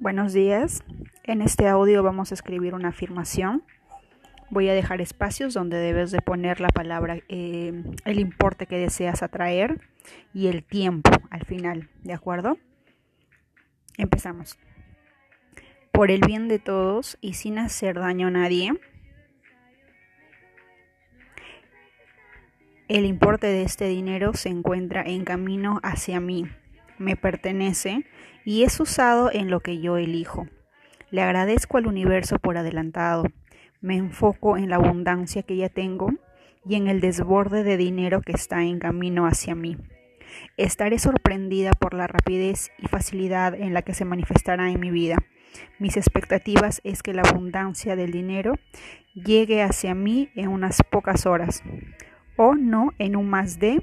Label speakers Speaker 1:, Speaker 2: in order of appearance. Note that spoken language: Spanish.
Speaker 1: Buenos días. En este audio vamos a escribir una afirmación. Voy a dejar espacios donde debes de poner la palabra, eh, el importe que deseas atraer y el tiempo al final, ¿de acuerdo? Empezamos. Por el bien de todos y sin hacer daño a nadie, el importe de este dinero se encuentra en camino hacia mí me pertenece y es usado en lo que yo elijo. Le agradezco al universo por adelantado. Me enfoco en la abundancia que ya tengo y en el desborde de dinero que está en camino hacia mí. Estaré sorprendida por la rapidez y facilidad en la que se manifestará en mi vida. Mis expectativas es que la abundancia del dinero llegue hacia mí en unas pocas horas o no en un más de